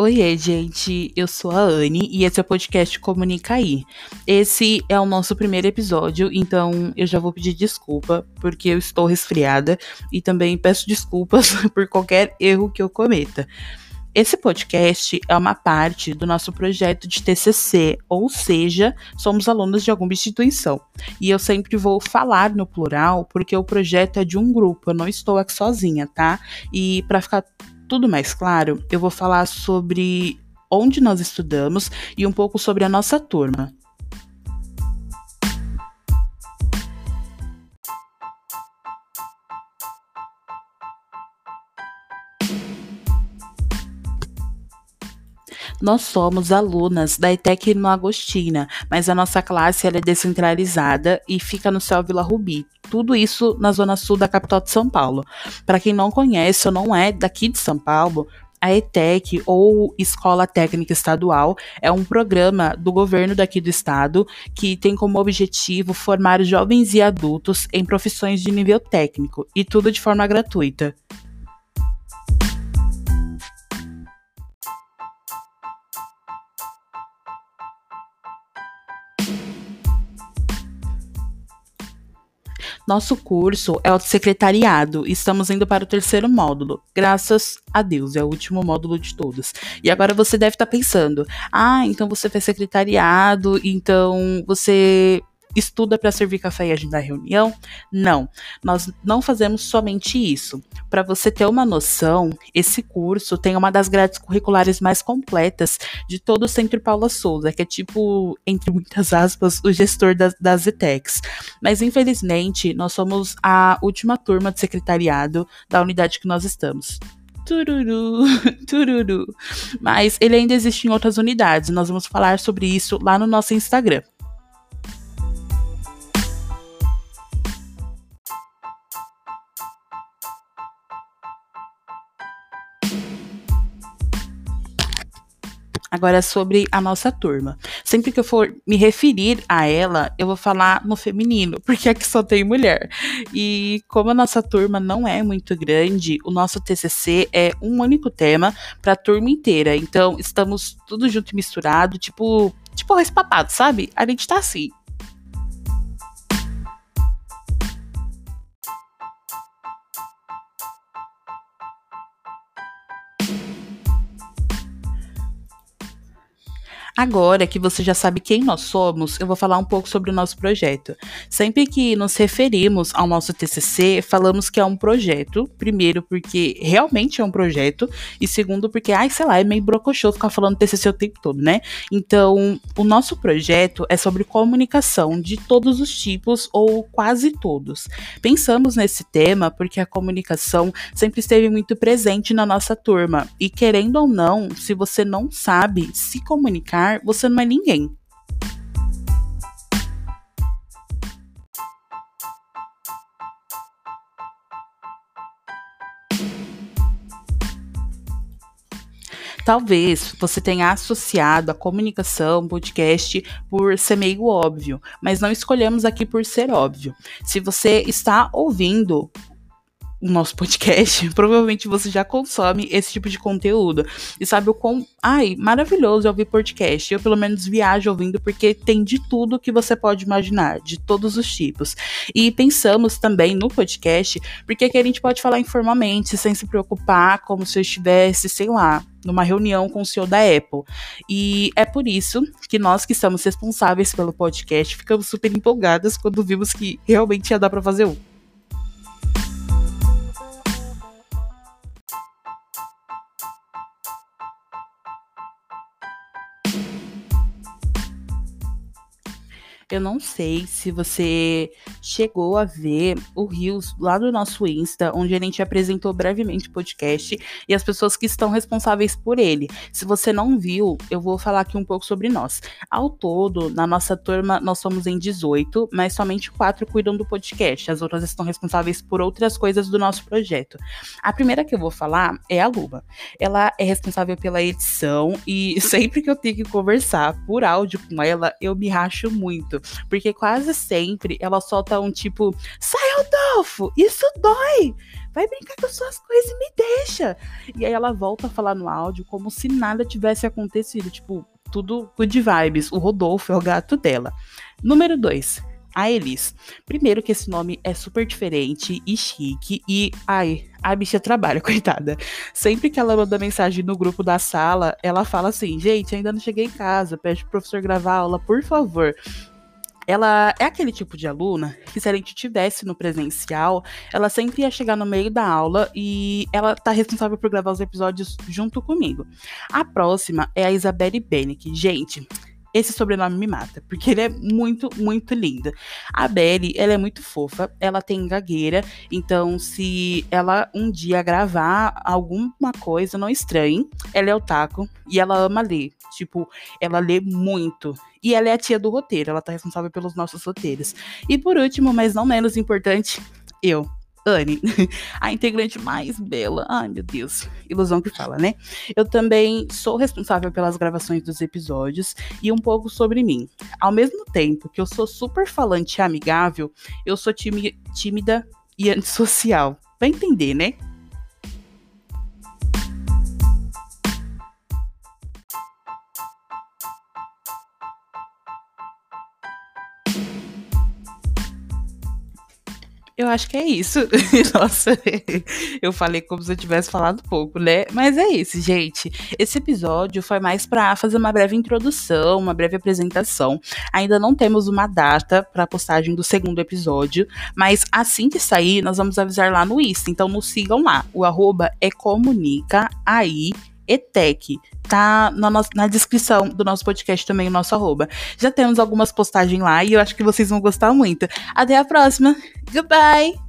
Oiê, gente, eu sou a Anne e esse é o podcast Comunica aí. Esse é o nosso primeiro episódio, então eu já vou pedir desculpa porque eu estou resfriada e também peço desculpas por qualquer erro que eu cometa. Esse podcast é uma parte do nosso projeto de TCC, ou seja, somos alunos de alguma instituição. E eu sempre vou falar no plural porque o projeto é de um grupo, eu não estou aqui sozinha, tá? E para ficar tudo mais claro, eu vou falar sobre onde nós estudamos e um pouco sobre a nossa turma. Nós somos alunas da ETEC no Agostina, mas a nossa classe é descentralizada e fica no céu Vila Rubi. Tudo isso na zona sul da capital de São Paulo. Para quem não conhece ou não é daqui de São Paulo, a ETEC, ou Escola Técnica Estadual, é um programa do governo daqui do estado que tem como objetivo formar jovens e adultos em profissões de nível técnico, e tudo de forma gratuita. Nosso curso é o secretariado. Estamos indo para o terceiro módulo. Graças a Deus, é o último módulo de todos. E agora você deve estar pensando: ah, então você fez secretariado, então você estuda para servir café e agendar reunião? Não, nós não fazemos somente isso. Para você ter uma noção, esse curso tem uma das grades curriculares mais completas de todo o Centro Paula Souza, que é tipo, entre muitas aspas, o gestor das, das ETECs. Mas infelizmente, nós somos a última turma de secretariado da unidade que nós estamos tururu, tururu. Mas ele ainda existe em outras unidades. Nós vamos falar sobre isso lá no nosso Instagram. Agora, sobre a nossa turma. Sempre que eu for me referir a ela, eu vou falar no feminino, porque aqui só tem mulher. E como a nossa turma não é muito grande, o nosso TCC é um único tema para a turma inteira. Então, estamos tudo junto e misturado, tipo, tipo arroz papado, sabe? A gente tá assim. Agora que você já sabe quem nós somos, eu vou falar um pouco sobre o nosso projeto. Sempre que nos referimos ao nosso TCC, falamos que é um projeto, primeiro porque realmente é um projeto, e segundo porque, ai, sei lá, é meio brocochô ficar falando TCC o tempo todo, né? Então, o nosso projeto é sobre comunicação de todos os tipos ou quase todos. Pensamos nesse tema porque a comunicação sempre esteve muito presente na nossa turma, e querendo ou não, se você não sabe se comunicar, você não é ninguém. Talvez você tenha associado a comunicação, podcast, por ser meio óbvio, mas não escolhemos aqui por ser óbvio. Se você está ouvindo o nosso podcast, provavelmente você já consome esse tipo de conteúdo. E sabe o quão. Ai, maravilhoso ouvir podcast. Eu, pelo menos, viajo ouvindo, porque tem de tudo que você pode imaginar, de todos os tipos. E pensamos também no podcast, porque aqui a gente pode falar informalmente, sem se preocupar, como se eu estivesse, sei lá, numa reunião com o CEO da Apple. E é por isso que nós que estamos responsáveis pelo podcast ficamos super empolgadas quando vimos que realmente ia dar para fazer um. Eu não sei se você chegou a ver o Rios lá no nosso Insta, onde a gente apresentou brevemente o podcast e as pessoas que estão responsáveis por ele. Se você não viu, eu vou falar aqui um pouco sobre nós. Ao todo, na nossa turma, nós somos em 18, mas somente quatro cuidam do podcast. As outras estão responsáveis por outras coisas do nosso projeto. A primeira que eu vou falar é a Luba. Ela é responsável pela edição e sempre que eu tenho que conversar por áudio com ela, eu me racho muito porque quase sempre ela solta um tipo, sai Rodolfo, isso dói! vai brincar com suas coisas e me deixa. E aí ela volta a falar no áudio como se nada tivesse acontecido, tipo, tudo good vibes. O Rodolfo é o gato dela. Número 2 a Elis. Primeiro que esse nome é super diferente e chique e ai, a bicha trabalha, coitada. Sempre que ela manda mensagem no grupo da sala, ela fala assim: "Gente, ainda não cheguei em casa, pede pro professor gravar a aula, por favor". Ela é aquele tipo de aluna que, se a gente tivesse no presencial, ela sempre ia chegar no meio da aula e ela tá responsável por gravar os episódios junto comigo. A próxima é a Isabelle Benick. Gente, esse sobrenome me mata, porque ele é muito, muito lindo. A Belly, ela é muito fofa, ela tem gagueira, então se ela um dia gravar alguma coisa, não estranhe, ela é otaku e ela ama ler. Tipo, ela lê muito. E ela é a tia do roteiro, ela tá responsável pelos nossos roteiros. E por último, mas não menos importante, eu. Anne, a integrante mais bela. Ai, meu Deus, ilusão que fala, né? Eu também sou responsável pelas gravações dos episódios e um pouco sobre mim. Ao mesmo tempo que eu sou super falante e amigável, eu sou tímida e antissocial. Vai entender, né? Eu acho que é isso. Nossa, eu falei como se eu tivesse falado pouco, né? Mas é isso, gente. Esse episódio foi mais para fazer uma breve introdução, uma breve apresentação. Ainda não temos uma data para a postagem do segundo episódio, mas assim que sair, nós vamos avisar lá no Insta. Então nos sigam lá. O arroba é comunica aí ETEC. Tá na, no, na descrição do nosso podcast também, o nosso arroba. Já temos algumas postagens lá e eu acho que vocês vão gostar muito. Até a próxima. Goodbye!